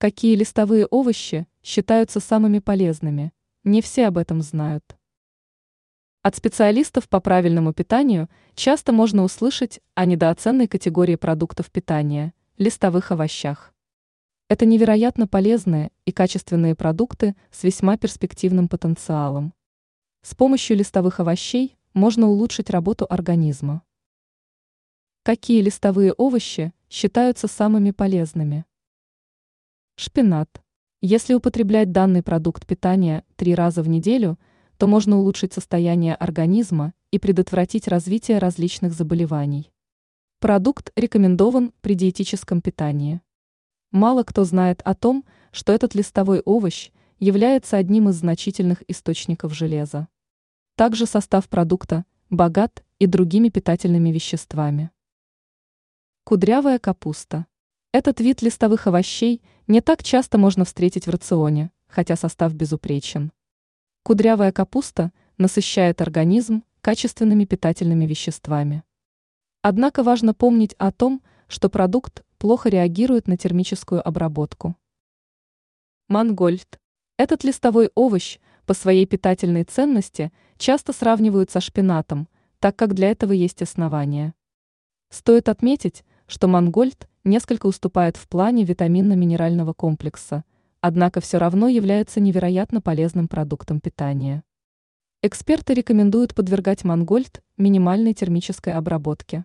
Какие листовые овощи считаются самыми полезными? Не все об этом знают. От специалистов по правильному питанию часто можно услышать о недооценной категории продуктов питания – листовых овощах. Это невероятно полезные и качественные продукты с весьма перспективным потенциалом. С помощью листовых овощей можно улучшить работу организма. Какие листовые овощи считаются самыми полезными? Шпинат. Если употреблять данный продукт питания три раза в неделю, то можно улучшить состояние организма и предотвратить развитие различных заболеваний. Продукт рекомендован при диетическом питании. Мало кто знает о том, что этот листовой овощ является одним из значительных источников железа. Также состав продукта богат и другими питательными веществами. Кудрявая капуста. Этот вид листовых овощей не так часто можно встретить в рационе, хотя состав безупречен. Кудрявая капуста насыщает организм качественными питательными веществами. Однако важно помнить о том, что продукт плохо реагирует на термическую обработку. Мангольд. Этот листовой овощ по своей питательной ценности часто сравнивают со шпинатом, так как для этого есть основания. Стоит отметить, что мангольд несколько уступает в плане витаминно-минерального комплекса, однако все равно является невероятно полезным продуктом питания. Эксперты рекомендуют подвергать мангольд минимальной термической обработке.